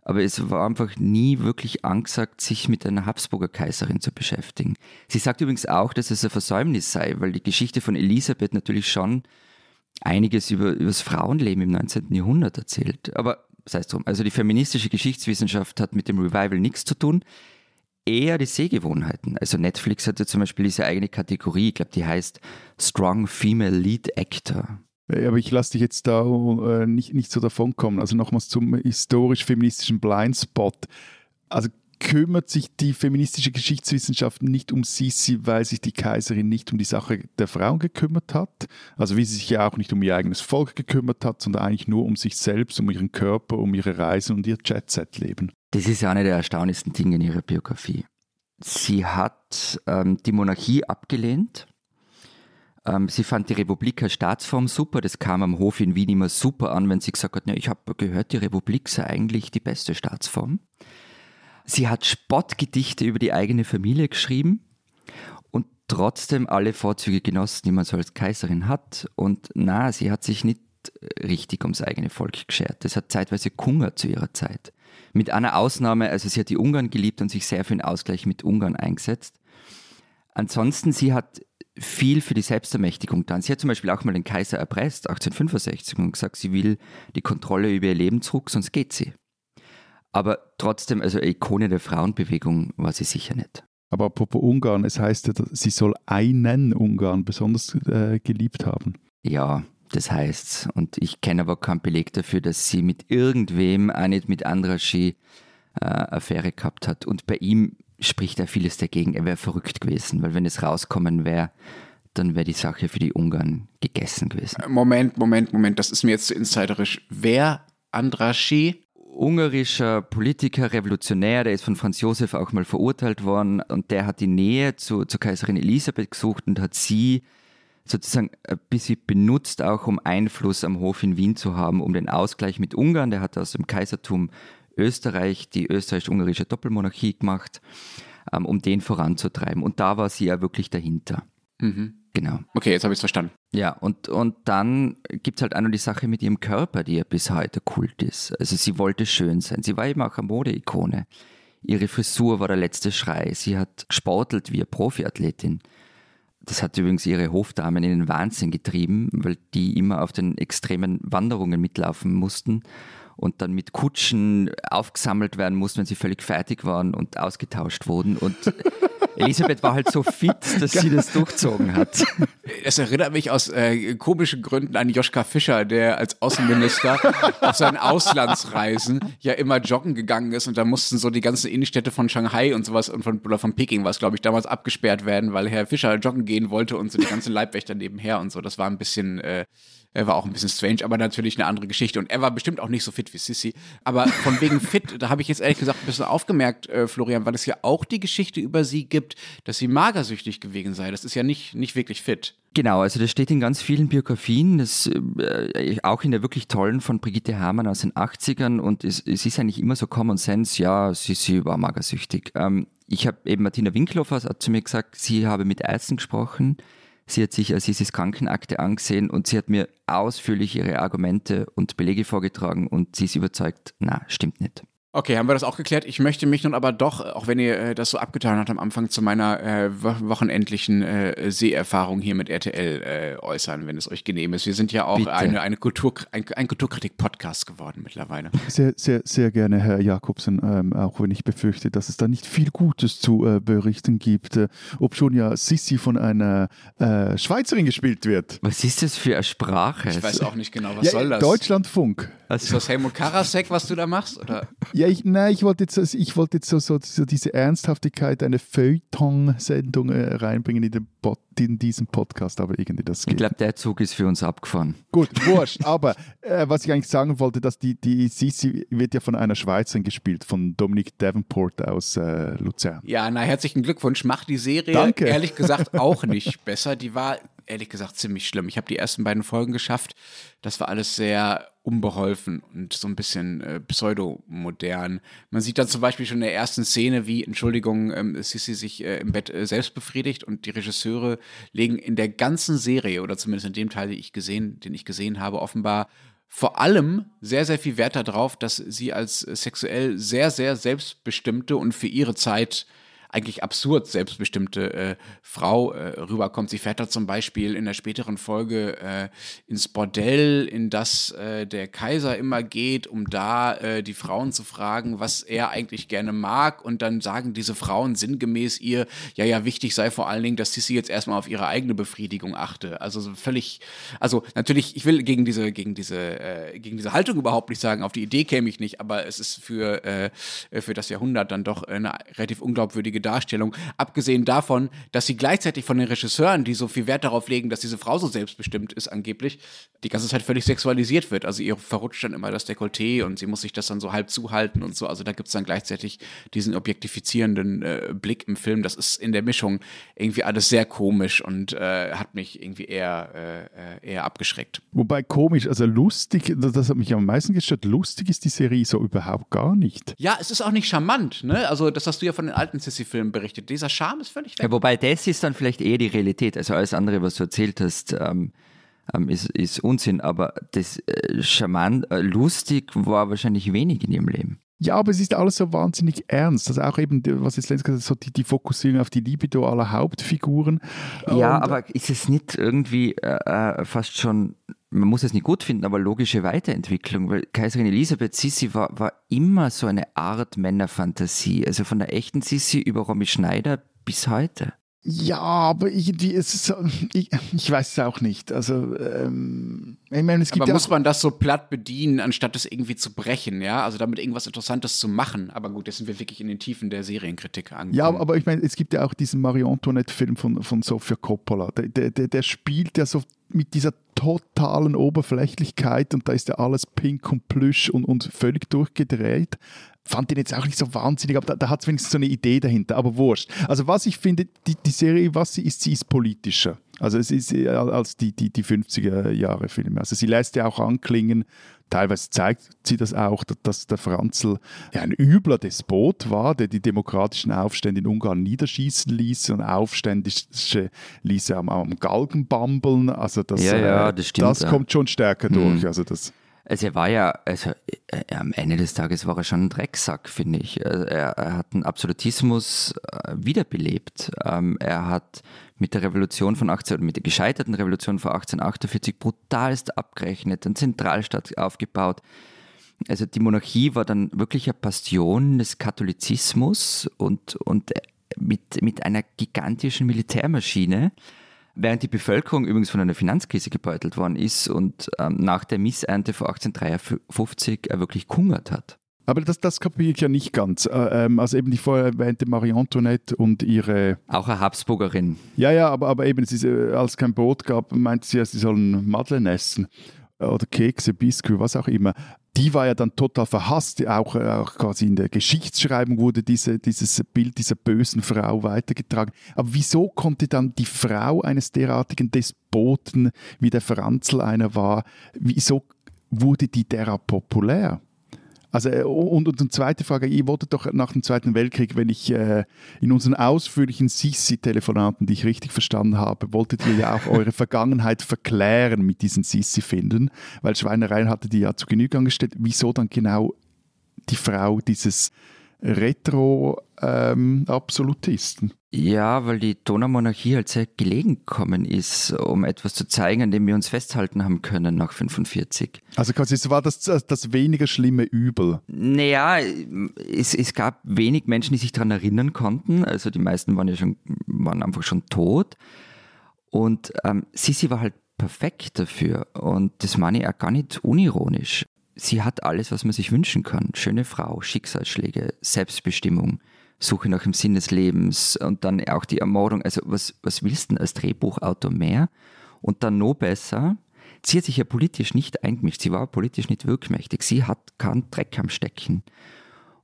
Aber es war einfach nie wirklich angesagt, sich mit einer Habsburger Kaiserin zu beschäftigen. Sie sagt übrigens auch, dass es ein Versäumnis sei, weil die Geschichte von Elisabeth natürlich schon einiges über, über das Frauenleben im 19. Jahrhundert erzählt. Aber sei es drum. Also die feministische Geschichtswissenschaft hat mit dem Revival nichts zu tun eher die Sehgewohnheiten. Also Netflix hatte zum Beispiel diese eigene Kategorie, ich glaube, die heißt Strong Female Lead Actor. Aber ich lasse dich jetzt da äh, nicht, nicht so davon kommen. Also nochmals zum historisch-feministischen Blindspot. Also kümmert sich die feministische Geschichtswissenschaft nicht um Sisi, weil sich die Kaiserin nicht um die Sache der Frauen gekümmert hat. Also wie sie sich ja auch nicht um ihr eigenes Volk gekümmert hat, sondern eigentlich nur um sich selbst, um ihren Körper, um ihre Reisen und ihr Jet-Set-Leben. Das ist ja eine der erstaunlichsten Dinge in ihrer Biografie. Sie hat ähm, die Monarchie abgelehnt. Ähm, sie fand die Republik als Staatsform super. Das kam am Hof in Wien immer super an, wenn sie gesagt hat, ich habe gehört, die Republik sei eigentlich die beste Staatsform. Sie hat Spottgedichte über die eigene Familie geschrieben und trotzdem alle Vorzüge genossen, die man so als Kaiserin hat. Und na, sie hat sich nicht richtig ums eigene Volk geschert. Das hat zeitweise Kunger zu ihrer Zeit. Mit einer Ausnahme, also sie hat die Ungarn geliebt und sich sehr für den Ausgleich mit Ungarn eingesetzt. Ansonsten, sie hat viel für die Selbstermächtigung getan. Sie hat zum Beispiel auch mal den Kaiser erpresst, 1865, und gesagt, sie will die Kontrolle über ihr Leben zurück, sonst geht sie. Aber trotzdem, also Ikone der Frauenbewegung war sie sicher nicht. Aber apropos Ungarn, es heißt ja, sie soll einen Ungarn besonders äh, geliebt haben. Ja, das heißt, und ich kenne aber keinen Beleg dafür, dass sie mit irgendwem, auch nicht mit Andraschi, äh, Affäre gehabt hat. Und bei ihm spricht er vieles dagegen. Er wäre verrückt gewesen, weil wenn es rauskommen wäre, dann wäre die Sache für die Ungarn gegessen gewesen. Moment, Moment, Moment, das ist mir jetzt zu insiderisch. Wer Andraschi? Ungarischer Politiker, Revolutionär, der ist von Franz Josef auch mal verurteilt worden und der hat die Nähe zu, zur Kaiserin Elisabeth gesucht und hat sie sozusagen ein bisschen benutzt, auch um Einfluss am Hof in Wien zu haben, um den Ausgleich mit Ungarn. Der hat aus dem Kaisertum Österreich die österreichisch-ungarische Doppelmonarchie gemacht, ähm, um den voranzutreiben. Und da war sie ja wirklich dahinter. Mhm. Genau. Okay, jetzt habe ich es verstanden. Ja, und, und dann gibt es halt auch noch die Sache mit ihrem Körper, die ja bis heute Kult ist. Also sie wollte schön sein. Sie war eben auch eine Modeikone. Ihre Frisur war der letzte Schrei. Sie hat gesportelt wie eine Profiathletin. Das hat übrigens ihre Hofdamen in den Wahnsinn getrieben, weil die immer auf den extremen Wanderungen mitlaufen mussten und dann mit Kutschen aufgesammelt werden mussten, wenn sie völlig fertig waren und ausgetauscht wurden. Und Elisabeth war halt so fit, dass sie das durchzogen hat. Es erinnert mich aus äh, komischen Gründen an Joschka Fischer, der als Außenminister auf seinen Auslandsreisen ja immer joggen gegangen ist und da mussten so die ganzen Innenstädte von Shanghai und sowas und von, oder von Peking was, glaube ich, damals abgesperrt werden, weil Herr Fischer joggen gehen wollte und so die ganzen Leibwächter nebenher und so. Das war ein bisschen äh, er war auch ein bisschen strange, aber natürlich eine andere Geschichte. Und er war bestimmt auch nicht so fit wie Sissy. Aber von wegen fit, da habe ich jetzt ehrlich gesagt ein bisschen aufgemerkt, äh, Florian, weil es ja auch die Geschichte über sie gibt, dass sie magersüchtig gewesen sei. Das ist ja nicht, nicht wirklich fit. Genau, also das steht in ganz vielen Biografien, das, äh, auch in der wirklich tollen von Brigitte Hamann aus den 80ern und es, es ist eigentlich immer so Common Sense, ja, sie, war magersüchtig. Ähm, ich habe eben Martina Winklofer hat zu mir gesagt, sie habe mit Ärzten gesprochen, Sie hat sich Assisis Krankenakte angesehen und sie hat mir ausführlich ihre Argumente und Belege vorgetragen und sie ist überzeugt, na, stimmt nicht. Okay, haben wir das auch geklärt. Ich möchte mich nun aber doch, auch wenn ihr äh, das so abgetan habt am Anfang, zu meiner äh, wochenendlichen äh, Seherfahrung hier mit RTL äh, äußern, wenn es euch genehm ist. Wir sind ja auch eine, eine Kultur, ein, ein Kulturkritik-Podcast geworden mittlerweile. Sehr, sehr, sehr gerne, Herr Jakobsen, ähm, auch wenn ich befürchte, dass es da nicht viel Gutes zu äh, berichten gibt, äh, ob schon ja Sissi von einer Schweizerin gespielt wird. Was ist das für eine Sprache? Ich weiß auch nicht genau, was ja, soll das? Deutschlandfunk. Also, ist das Helmut Karasek, was du da machst? Oder? Ja, ich, nein, ich wollte jetzt, ich wollte jetzt so, so, so diese Ernsthaftigkeit, eine Feuilleton-Sendung äh, reinbringen in, den Pod, in diesen Podcast, aber irgendwie das geht. Ich glaube, der Zug ist für uns abgefahren. Gut, wurscht. aber äh, was ich eigentlich sagen wollte, dass die, die Sisi wird ja von einer Schweizerin gespielt, von Dominique Davenport aus äh, Luzern. Ja, na, herzlichen Glückwunsch. Macht die Serie Danke. ehrlich gesagt auch nicht besser. Die war ehrlich gesagt ziemlich schlimm. Ich habe die ersten beiden Folgen geschafft. Das war alles sehr unbeholfen und so ein bisschen äh, pseudomodern. Man sieht dann zum Beispiel schon in der ersten Szene, wie, Entschuldigung, ähm, Sissy sich äh, im Bett äh, selbst befriedigt und die Regisseure legen in der ganzen Serie oder zumindest in dem Teil, den ich gesehen, den ich gesehen habe, offenbar vor allem sehr, sehr viel Wert darauf, dass sie als sexuell sehr, sehr selbstbestimmte und für ihre Zeit eigentlich absurd selbstbestimmte äh, Frau äh, rüberkommt. Sie fährt da zum Beispiel in der späteren Folge äh, ins Bordell, in das äh, der Kaiser immer geht, um da äh, die Frauen zu fragen, was er eigentlich gerne mag. Und dann sagen diese Frauen sinngemäß ihr, ja, ja, wichtig sei vor allen Dingen, dass Sissi jetzt erstmal auf ihre eigene Befriedigung achte. Also so völlig, also natürlich, ich will gegen diese, gegen diese, äh, gegen diese Haltung überhaupt nicht sagen, auf die Idee käme ich nicht, aber es ist für, für das Jahrhundert dann doch eine relativ unglaubwürdige Darstellung. Abgesehen davon, dass sie gleichzeitig von den Regisseuren, die so viel Wert darauf legen, dass diese Frau so selbstbestimmt ist, angeblich, die ganze Zeit völlig sexualisiert wird. Also ihr verrutscht dann immer das Dekolleté und sie muss sich das dann so halb zuhalten und so. Also da gibt es dann gleichzeitig diesen objektifizierenden äh, Blick im Film. Das ist in der Mischung irgendwie alles sehr komisch und äh, hat mich irgendwie eher, äh, eher abgeschreckt. Wobei komisch, also lustig, das hat mich am meisten gestört. Lustig ist die Serie so überhaupt gar nicht. Ja, es ist auch nicht charmant, ne? Also das hast du ja von den alten Sissy-Filmen berichtet. Dieser Charme ist völlig weg. Ja, wobei das ist dann vielleicht eher die Realität. Also alles andere, was du erzählt hast, ähm, ähm, ist, ist Unsinn. Aber das äh, charmant, äh, lustig war wahrscheinlich wenig in ihrem Leben. Ja, aber es ist alles so wahnsinnig ernst. Also auch eben, was jetzt Lenz gesagt hat, so die, die Fokussierung auf die Libido aller Hauptfiguren. Ja, Und, aber ist es nicht irgendwie äh, äh, fast schon, man muss es nicht gut finden, aber logische Weiterentwicklung, weil Kaiserin Elisabeth Sissi war, war immer so eine Art Männerfantasie. Also von der echten Sissi über Romy Schneider bis heute. Ja, aber irgendwie ist es so, ich, ich weiß es auch nicht. Also, ähm, ich meine, es gibt Aber ja muss man das so platt bedienen, anstatt es irgendwie zu brechen, ja? Also damit irgendwas Interessantes zu machen. Aber gut, jetzt sind wir wirklich in den Tiefen der Serienkritik angekommen. ja, aber ich meine, es gibt ja auch diesen Marie Antoinette-Film von, von Sofia Coppola. Der, der, der, der spielt ja so mit dieser totalen Oberflächlichkeit und da ist ja alles pink und plüsch und, und völlig durchgedreht. Fand den jetzt auch nicht so wahnsinnig, aber da, da hat es wenigstens so eine Idee dahinter, aber wurscht. Also was ich finde, die, die Serie, was sie ist, sie ist politischer. Also es ist eher als die, die, die 50er Jahre Filme. Also sie lässt ja auch anklingen, teilweise zeigt sie das auch, dass- der Franzl ja, ein übler Despot war, der die demokratischen Aufstände in Ungarn niederschießen ließ und Aufständische ließ er am, am Galgen bambeln. Also das, Ja, ja, äh, das stimmt, das ja. kommt schon stärker durch. Mhm. Also das, Also er war ja, also äh, am Ende des Tages war er schon ein Drecksack, finde ich. Also er, er hat einen Absolutismus äh, wiederbelebt. Ähm, er hat mit der Revolution von 18, oder mit der gescheiterten Revolution von 1848 brutalst abgerechnet, einen Zentralstaat aufgebaut. Also die Monarchie war dann wirklich eine Bastion des Katholizismus und, und äh, mit, mit einer gigantischen Militärmaschine. Während die Bevölkerung übrigens von einer Finanzkrise gebeutelt worden ist und ähm, nach der Missernte von 1853 er wirklich gehungert hat. aber das, das kapiere ich ja nicht ganz. Äh, ähm, also eben die vorher erwähnte Marie Antoinette und ihre Auch eine Habsburgerin. Ja, ja, aber, aber eben, ist, äh, als es kein Brot gab, meinte sie, ja, sie sollen Madeleine essen äh, oder Kekse, Biskuit, was auch immer. Die war ja dann total verhasst. Auch, äh, auch quasi in der Geschichtsschreibung wurde diese, dieses Bild dieser bösen Frau weitergetragen. Aber wieso konnte dann die Frau eines derartigen Despoten, wie der Franzl einer war, wieso wurde die derart populär? Also, äh, und, und eine zweite Frage, ihr wolltet doch nach dem Zweiten Weltkrieg, wenn ich äh, in unseren ausführlichen Sissi-Telefonaten, die ich richtig verstanden habe, wolltet ihr ja auch eure Vergangenheit verklären mit diesen Sissi-Finden, weil Schweinereien hatte die ja zu Genüge angestellt. Wieso dann genau die Frau dieses Retro-Absolutisten? Ja, weil die Donaumonarchie halt sehr gelegen gekommen ist, um etwas zu zeigen, an dem wir uns festhalten haben können nach 45. also quasi, es war das, das weniger schlimme Übel. Naja, es, es gab wenig Menschen, die sich daran erinnern konnten. Also die meisten waren ja schon, waren einfach schon tot. Und ähm, Sissi war halt perfekt dafür. Und das meine ich auch gar nicht unironisch. Sie hat alles, was man sich wünschen kann. Schöne Frau, Schicksalsschläge, Selbstbestimmung, Suche nach dem Sinn des Lebens und dann auch die Ermordung. Also was, was willst du denn als Drehbuchautor mehr? Und dann noch besser, sie hat sich ja politisch nicht eingemischt. Sie war politisch nicht wirkmächtig. Sie hat keinen Dreck am Stecken.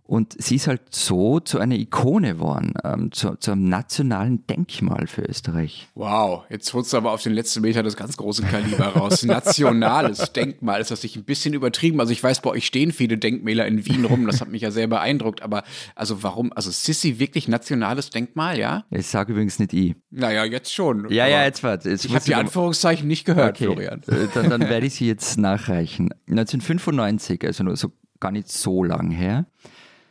Und sie ist halt so zu einer Ikone geworden, ähm, zu, zu, einem nationalen Denkmal für Österreich. Wow, jetzt holst du aber auf den letzten Meter das ganz große Kaliber raus. Nationales Denkmal, ist das nicht ein bisschen übertrieben? Also ich weiß, bei euch stehen viele Denkmäler in Wien rum, das hat mich ja sehr beeindruckt, aber also warum, also Sissi wirklich nationales Denkmal, ja? Ich sage übrigens nicht I. Naja, jetzt schon. Ja, ja, jetzt warte. ich habe die Anführungszeichen nicht gehört, okay. Florian. Äh, dann, dann werde ich sie jetzt nachreichen. 1995, also nur so gar nicht so lang her,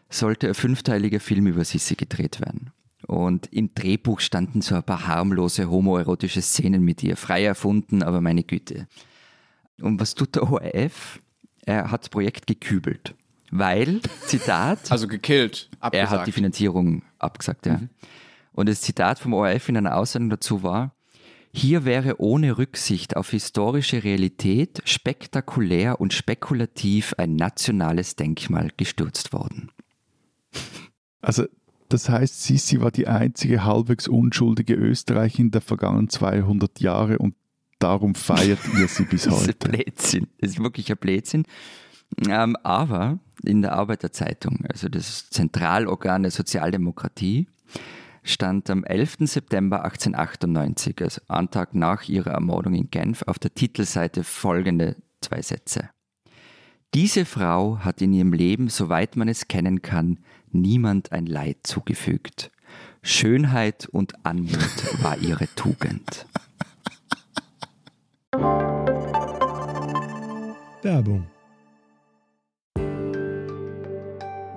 sollte ein fünfteiliger Film über Sissi gedreht werden. Und im Drehbuch standen so ein paar harmlose homoerotische Szenen mit ihr, frei erfunden, aber meine Güte. Und was tut der ORF? Er hat das Projekt gekübelt. Weil, Zitat. Also gekillt, abgesagt. Er hat die Finanzierung abgesagt, ja. Mhm. Und das Zitat vom ORF in einer Aussendung dazu war, hier wäre ohne Rücksicht auf historische Realität spektakulär und spekulativ ein nationales Denkmal gestürzt worden. Also das heißt, Sissi war die einzige halbwegs unschuldige Österreicherin der vergangenen 200 Jahre und darum feiert ihr sie bis heute. das ist ein Blödsinn. Das ist wirklich ein Blödsinn. Ähm, aber in der Arbeiterzeitung, also das Zentralorgan der Sozialdemokratie, stand am 11. September 1898, also einen Tag nach ihrer Ermordung in Genf, auf der Titelseite folgende zwei Sätze. Diese Frau hat in ihrem Leben, soweit man es kennen kann, niemand ein Leid zugefügt. Schönheit und Anmut war ihre Tugend. Werbung.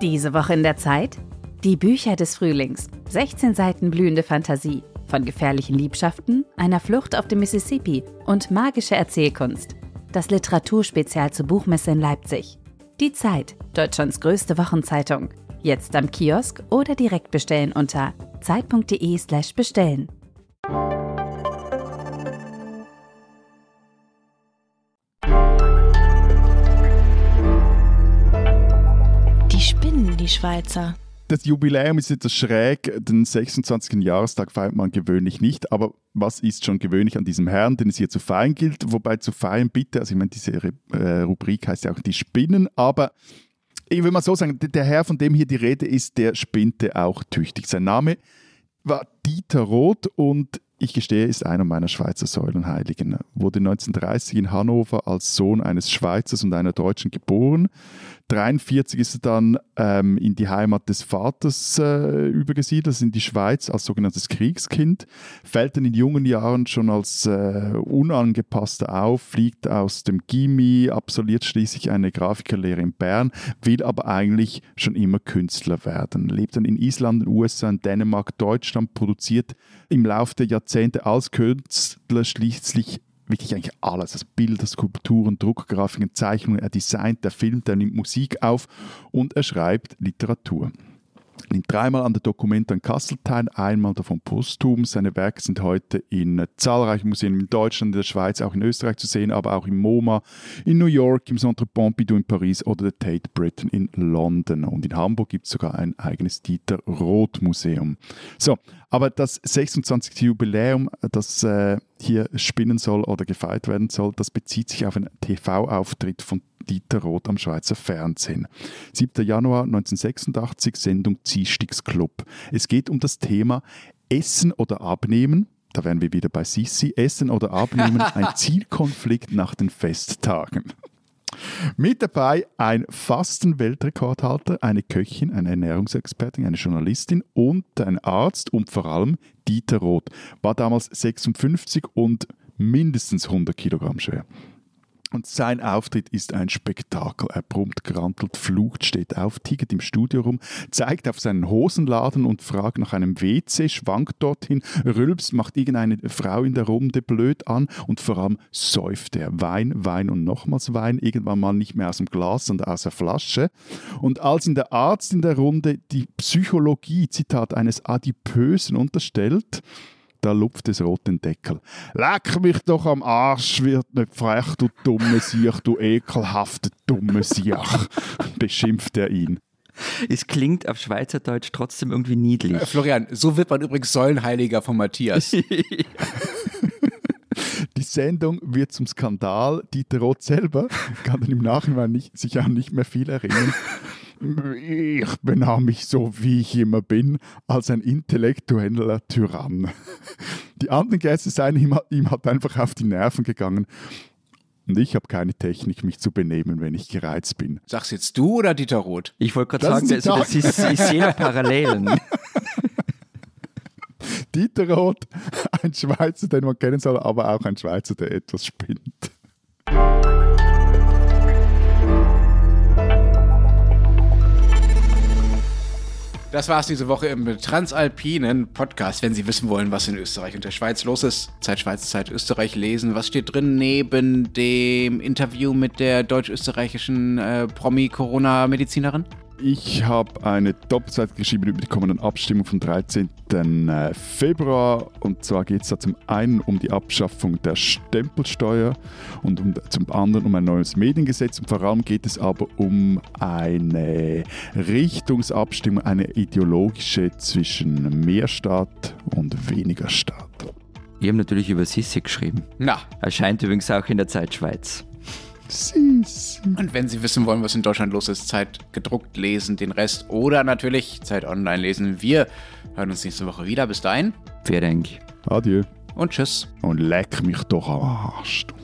Diese Woche in der Zeit? Die Bücher des Frühlings. 16 Seiten blühende Fantasie. Von gefährlichen Liebschaften, einer Flucht auf dem Mississippi und magische Erzählkunst. Das Literaturspezial zur Buchmesse in Leipzig. Die Zeit, Deutschlands größte Wochenzeitung. Jetzt am Kiosk oder direkt bestellen unter zeit.de/slash bestellen. Die spinnen, die Schweizer das Jubiläum ist etwas schräg. Den 26. Jahrestag feiert man gewöhnlich nicht. Aber was ist schon gewöhnlich an diesem Herrn, den es hier zu feiern gilt? Wobei zu feiern bitte, also ich meine, diese äh, Rubrik heißt ja auch die Spinnen, aber ich will mal so sagen, der Herr, von dem hier die Rede ist, der spinnte auch tüchtig. Sein Name war Dieter Roth und ich gestehe, ist einer meiner Schweizer Säulenheiligen. Wurde 1930 in Hannover als Sohn eines Schweizers und einer Deutschen geboren. 1943 ist er dann ähm, in die Heimat des Vaters äh, übergesiedelt, also in die Schweiz als sogenanntes Kriegskind. Fällt dann in jungen Jahren schon als äh, Unangepasster auf, fliegt aus dem Gimmi, absolviert schließlich eine Grafikerlehre in Bern, will aber eigentlich schon immer Künstler werden. Lebt dann in Island, den USA, in Dänemark, Deutschland, produziert im Laufe der Jahrzehnte als Künstler schließlich wirklich eigentlich alles. Also Bilder, Skulpturen, Druckgrafiken, Zeichnungen. Er designt, er filmt, er nimmt Musik auf und er schreibt Literatur nimmt dreimal an der Documenta in Kassel teil, einmal davon posthum. Seine Werke sind heute in zahlreichen Museen in Deutschland, in der Schweiz, auch in Österreich zu sehen, aber auch im MoMA, in New York, im Centre Pompidou in Paris oder der Tate Britain in London. Und in Hamburg gibt es sogar ein eigenes Dieter Roth Museum. So, aber das 26. Jubiläum, das äh, hier spinnen soll oder gefeiert werden soll, das bezieht sich auf einen TV-Auftritt von Dieter Roth am Schweizer Fernsehen. 7. Januar 1986, Sendung Ziehstigsclub. Es geht um das Thema Essen oder Abnehmen. Da wären wir wieder bei Sissi. Essen oder Abnehmen, ein Zielkonflikt nach den Festtagen. Mit dabei ein Fasten-Weltrekordhalter, eine Köchin, eine Ernährungsexpertin, eine Journalistin und ein Arzt und vor allem Dieter Roth. War damals 56 und mindestens 100 Kilogramm schwer. Und sein Auftritt ist ein Spektakel. Er brummt, grantelt, flucht, steht auf, tigert im Studio rum, zeigt auf seinen Hosenladen und fragt nach einem WC, schwankt dorthin, rülpst, macht irgendeine Frau in der Runde blöd an und vor allem säuft er Wein, Wein und nochmals Wein, irgendwann mal nicht mehr aus dem Glas, sondern aus der Flasche. Und als ihn der Arzt in der Runde die Psychologie, Zitat, eines Adipösen unterstellt, da lupft es rot den Deckel. Leck mich doch am Arsch, wird nicht frech, du dumme Siech, du ekelhafte dumme Siech, beschimpft er ihn. Es klingt auf Schweizerdeutsch trotzdem irgendwie niedlich. Äh, Florian, so wird man übrigens Säulenheiliger von Matthias. Die Sendung wird zum Skandal. Dieter Roth selber kann dann im Nachhinein nicht, sich auch nicht mehr viel erinnern. Ich benahm mich so, wie ich immer bin, als ein intellektueller Tyrann. Die anderen Gäste seien ihm, ihm halt einfach auf die Nerven gegangen. Und ich habe keine Technik, mich zu benehmen, wenn ich gereizt bin. Sagst jetzt du oder Dieter Roth? Ich wollte gerade sagen, ist also, das ist, ich sehe Parallelen. Dieter Roth, ein Schweizer, den man kennen soll, aber auch ein Schweizer, der etwas spinnt. Das war's diese Woche im Transalpinen Podcast. Wenn Sie wissen wollen, was in Österreich und der Schweiz los ist, Zeit Schweiz, Zeit Österreich lesen. Was steht drin neben dem Interview mit der deutsch-österreichischen äh, Promi-Corona-Medizinerin? Ich habe eine Doppelseite geschrieben über die kommenden Abstimmung vom 13. äh, Februar. Und zwar geht es da zum einen um die Abschaffung der Stempelsteuer und um, zum anderen um ein neues Mediengesetz. Und vor allem geht es aber um eine Richtungsabstimmung, eine ideologische zwischen mehr Staat und weniger Staat. Ich habe natürlich über Sissi geschrieben. Na, Erscheint übrigens auch in der Zeit Schweiz. Süß. und wenn Sie wissen wollen, was in Deutschland los ist, Zeit gedruckt lesen, den Rest oder natürlich Zeit online lesen. Wir hören uns nächste Woche wieder. Bis dahin Vielen Dank. Adieu. und tschüss. Und leck mich doch am Arsch. du.